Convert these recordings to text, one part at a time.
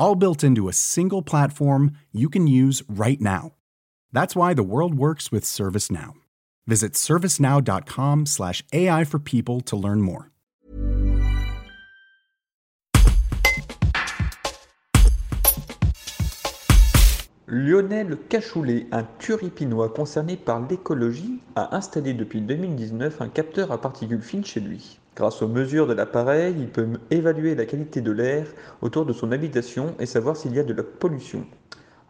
All built into a single platform you can use right now. That's why the world works with ServiceNow. Visit servicenow.com/slash AI for people to learn more. Lionel Cachoulet, un turipinois concerné par l'écologie, a installé depuis 2019 un capteur à particules fines chez lui. Grâce aux mesures de l'appareil, il peut évaluer la qualité de l'air autour de son habitation et savoir s'il y a de la pollution.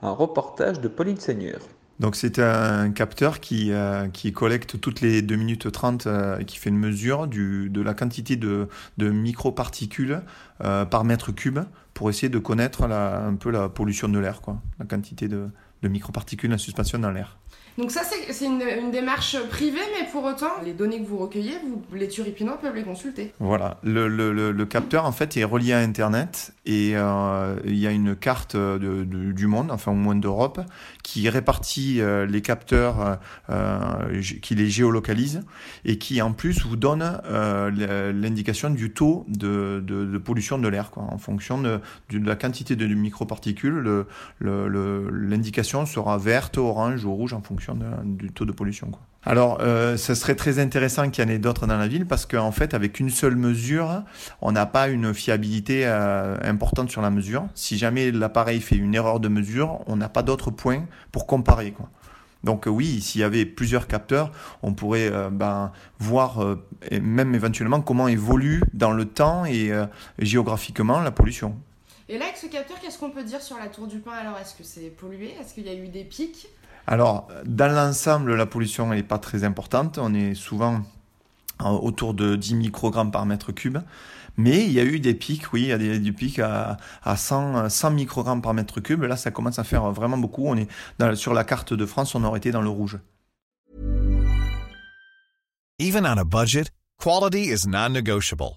Un reportage de Pauline Seigneur. Donc c'est un capteur qui, euh, collecte toutes les 2 minutes 30 euh, et qui fait une mesure de la quantité de, de microparticules euh, par mètre cube pour essayer de connaître un peu la pollution de l'air, de microparticules en suspension dans l'air. Donc ça, c'est une, une, démarche privée, mais pour autant, les données que vous recueillez, vous, les turipinois peuvent les consulter. Voilà, le, le, le, capteur, en fait, est relié à Internet et euh, il y a une carte de, de, du monde, enfin au moins d'Europe, qui répartit euh, les capteurs, euh, qui les géolocalise et qui, en plus, vous donne l'indication du taux de, de pollution de l'air, en fonction de, la quantité de microparticules. L'indication sera verte, orange ou rouge en fonction du taux de pollution. Alors, euh, ce serait très intéressant qu'il y en ait d'autres dans la ville parce qu'en fait, avec une seule mesure, on n'a pas une fiabilité euh, importante sur la mesure. Si jamais l'appareil fait une erreur de mesure, on n'a pas d'autres points pour comparer. Donc oui, s'il y avait plusieurs capteurs, on pourrait euh, ben, voir euh, même éventuellement comment évolue dans le temps et géographiquement la pollution. Et là, avec ce capteur, qu'est-ce qu'on peut dire sur la Tour du Pin Alors, est-ce que c'est pollué Est-ce qu'il y a eu des pics alors, dans l'ensemble, la pollution n'est pas très importante. On est souvent autour de 10 microgrammes par mètre cube. Mais il y a eu des pics, oui, il y a des, des pics à, à 100, 100 microgrammes par mètre cube. Là, ça commence à faire vraiment beaucoup. On est dans, sur la carte de France, on aurait été dans le rouge. Even on a budget, quality is non-negotiable.